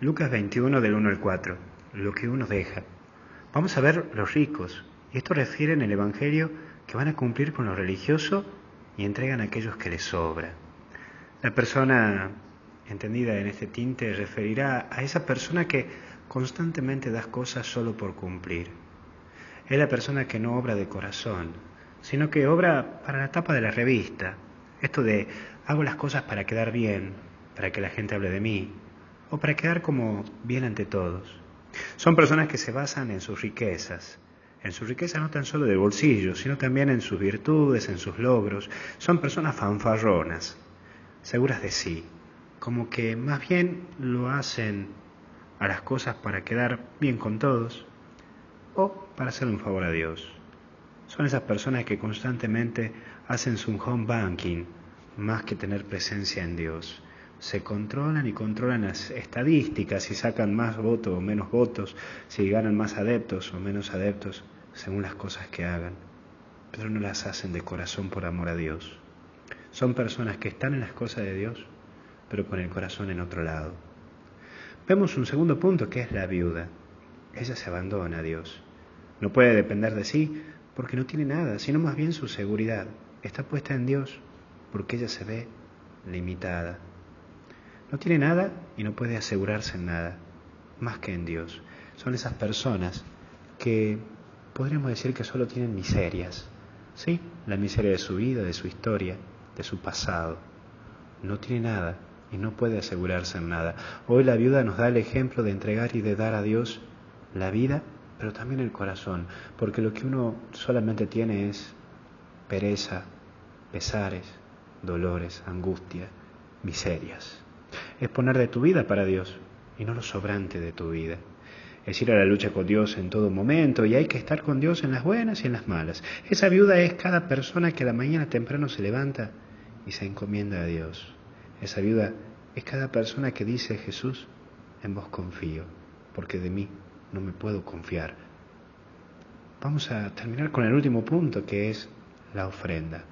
Lucas 21 del 1 al 4, lo que uno deja. Vamos a ver los ricos, y esto refiere en el Evangelio que van a cumplir con lo religioso y entregan a aquellos que les sobra. La persona entendida en este tinte referirá a esa persona que constantemente das cosas solo por cumplir. Es la persona que no obra de corazón, sino que obra para la tapa de la revista. Esto de hago las cosas para quedar bien, para que la gente hable de mí, o para quedar como bien ante todos. Son personas que se basan en sus riquezas, en sus riquezas no tan solo de bolsillo, sino también en sus virtudes, en sus logros. Son personas fanfarronas, seguras de sí, como que más bien lo hacen a las cosas para quedar bien con todos o para hacer un favor a Dios. Son esas personas que constantemente hacen su home banking más que tener presencia en Dios. Se controlan y controlan las estadísticas, si sacan más votos o menos votos, si ganan más adeptos o menos adeptos, según las cosas que hagan, pero no las hacen de corazón por amor a Dios. Son personas que están en las cosas de Dios, pero con el corazón en otro lado. Vemos un segundo punto que es la viuda. Ella se abandona a Dios. No puede depender de sí porque no tiene nada, sino más bien su seguridad. Está puesta en Dios porque ella se ve limitada. No tiene nada y no puede asegurarse en nada, más que en Dios. Son esas personas que podríamos decir que solo tienen miserias. Sí, la miseria de su vida, de su historia, de su pasado. No tiene nada y no puede asegurarse en nada. Hoy la viuda nos da el ejemplo de entregar y de dar a Dios la vida, pero también el corazón, porque lo que uno solamente tiene es pereza, pesares, dolores, angustia, miserias. Es poner de tu vida para Dios y no lo sobrante de tu vida. Es ir a la lucha con Dios en todo momento y hay que estar con Dios en las buenas y en las malas. Esa viuda es cada persona que a la mañana temprano se levanta y se encomienda a Dios. Esa viuda es cada persona que dice Jesús, en vos confío, porque de mí no me puedo confiar. Vamos a terminar con el último punto que es la ofrenda.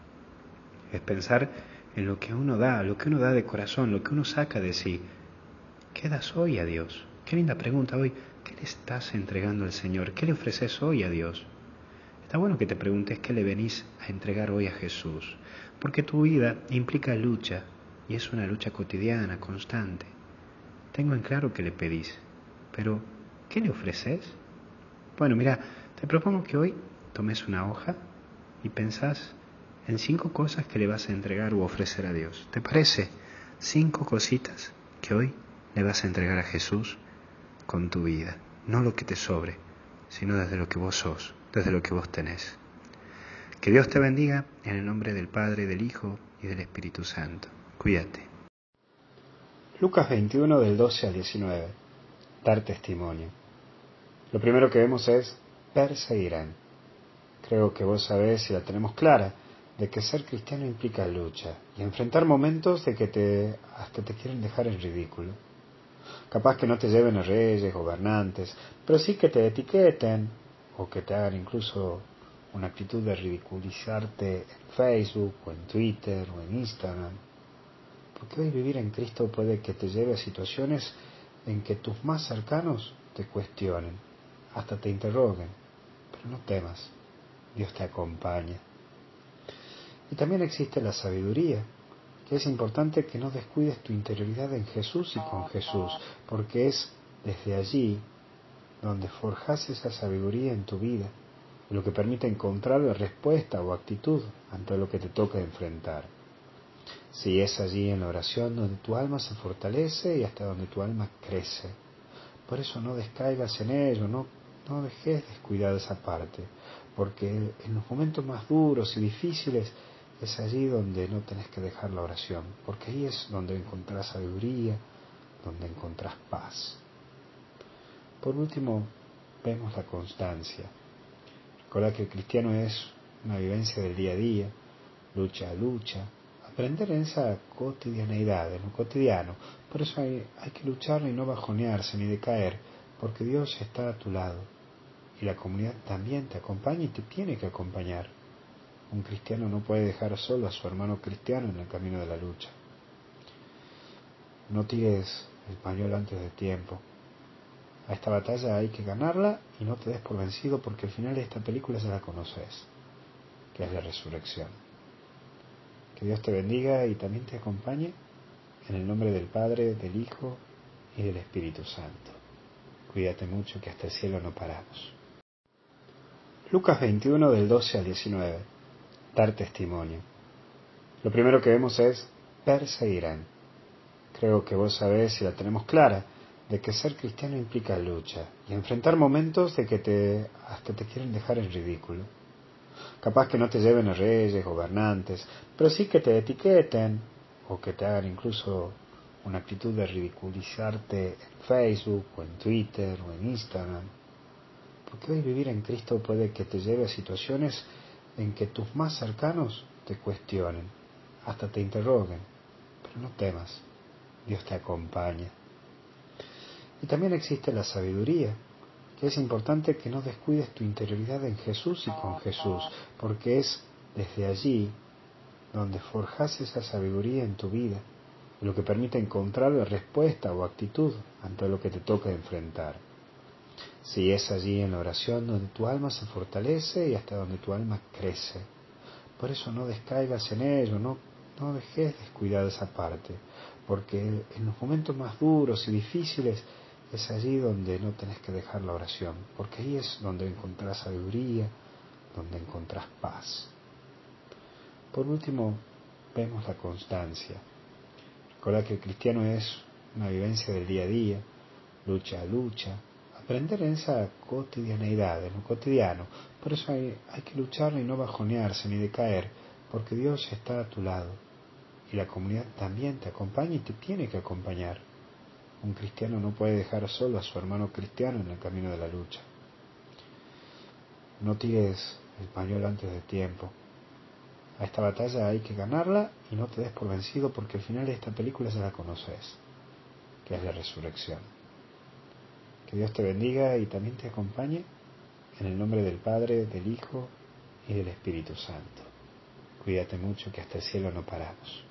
Es pensar en lo que uno da, lo que uno da de corazón, lo que uno saca de sí. ¿Qué das hoy a Dios? Qué linda pregunta hoy. ¿Qué le estás entregando al Señor? ¿Qué le ofreces hoy a Dios? Está bueno que te preguntes qué le venís a entregar hoy a Jesús, porque tu vida implica lucha y es una lucha cotidiana, constante. Tengo en claro que le pedís, pero ¿qué le ofreces? Bueno, mira, te propongo que hoy tomes una hoja y pensás en cinco cosas que le vas a entregar o ofrecer a Dios. ¿Te parece? Cinco cositas que hoy le vas a entregar a Jesús con tu vida. No lo que te sobre, sino desde lo que vos sos, desde lo que vos tenés. Que Dios te bendiga en el nombre del Padre, del Hijo y del Espíritu Santo. Cuídate. Lucas 21 del 12 al 19. Dar testimonio. Lo primero que vemos es perseguirán. Creo que vos sabés y la tenemos clara de que ser cristiano implica lucha y enfrentar momentos de que te hasta te quieren dejar en ridículo. Capaz que no te lleven a reyes, gobernantes, pero sí que te etiqueten o que te hagan incluso una actitud de ridiculizarte en Facebook o en Twitter o en Instagram. Porque hoy vivir en Cristo puede que te lleve a situaciones en que tus más cercanos te cuestionen, hasta te interroguen. Pero no temas, Dios te acompaña. Y también existe la sabiduría, que es importante que no descuides tu interioridad en Jesús y con Jesús, porque es desde allí donde forjas esa sabiduría en tu vida, lo que permite encontrar la respuesta o actitud ante lo que te toca enfrentar. Si es allí en la oración donde tu alma se fortalece y hasta donde tu alma crece. Por eso no descaigas en ello, no, no dejes descuidar esa parte, porque en los momentos más duros y difíciles es allí donde no tenés que dejar la oración, porque ahí es donde encontrás sabiduría, donde encontrás paz. Por último, vemos la constancia. Recuerda que el cristiano es una vivencia del día a día, lucha a lucha, aprender en esa cotidianeidad, en lo cotidiano. Por eso hay, hay que luchar y no bajonearse ni decaer, porque Dios está a tu lado y la comunidad también te acompaña y te tiene que acompañar. Un cristiano no puede dejar solo a su hermano cristiano en el camino de la lucha. No tires el pañuelo antes de tiempo. A esta batalla hay que ganarla y no te des por vencido porque el final de esta película ya la conoces, que es la resurrección. Que Dios te bendiga y también te acompañe en el nombre del Padre, del Hijo y del Espíritu Santo. Cuídate mucho que hasta el cielo no paramos. Lucas 21 del 12 al 19. Dar testimonio. Lo primero que vemos es perseguirán. Creo que vos sabés y la tenemos clara de que ser cristiano implica lucha y enfrentar momentos de que te hasta te quieren dejar en ridículo. Capaz que no te lleven a reyes, gobernantes, pero sí que te etiqueten o que te hagan incluso una actitud de ridiculizarte en Facebook o en Twitter o en Instagram. Porque hoy vivir en Cristo puede que te lleve a situaciones en que tus más cercanos te cuestionen, hasta te interroguen. Pero no temas, Dios te acompaña. Y también existe la sabiduría, que es importante que no descuides tu interioridad en Jesús y con Jesús, porque es desde allí donde forjas esa sabiduría en tu vida, lo que permite encontrar la respuesta o actitud ante lo que te toca enfrentar. Si es allí en la oración donde tu alma se fortalece y hasta donde tu alma crece. Por eso no descaigas en ello, no, no dejes descuidar esa parte, porque en los momentos más duros y difíciles es allí donde no tenés que dejar la oración, porque ahí es donde encontrás sabiduría, donde encontrás paz. Por último, vemos la constancia. Recuerda que el cristiano es una vivencia del día a día, lucha a lucha, aprender en esa cotidianeidad, en lo cotidiano. Por eso hay, hay que luchar y no bajonearse ni decaer, porque Dios está a tu lado y la comunidad también te acompaña y te tiene que acompañar. Un cristiano no puede dejar solo a su hermano cristiano en el camino de la lucha. No tires el pañuelo antes de tiempo. A esta batalla hay que ganarla y no te des por vencido porque el final de esta película ya la conoces, que es la resurrección. Que Dios te bendiga y también te acompañe en el nombre del Padre, del Hijo y del Espíritu Santo. Cuídate mucho que hasta el cielo no paramos.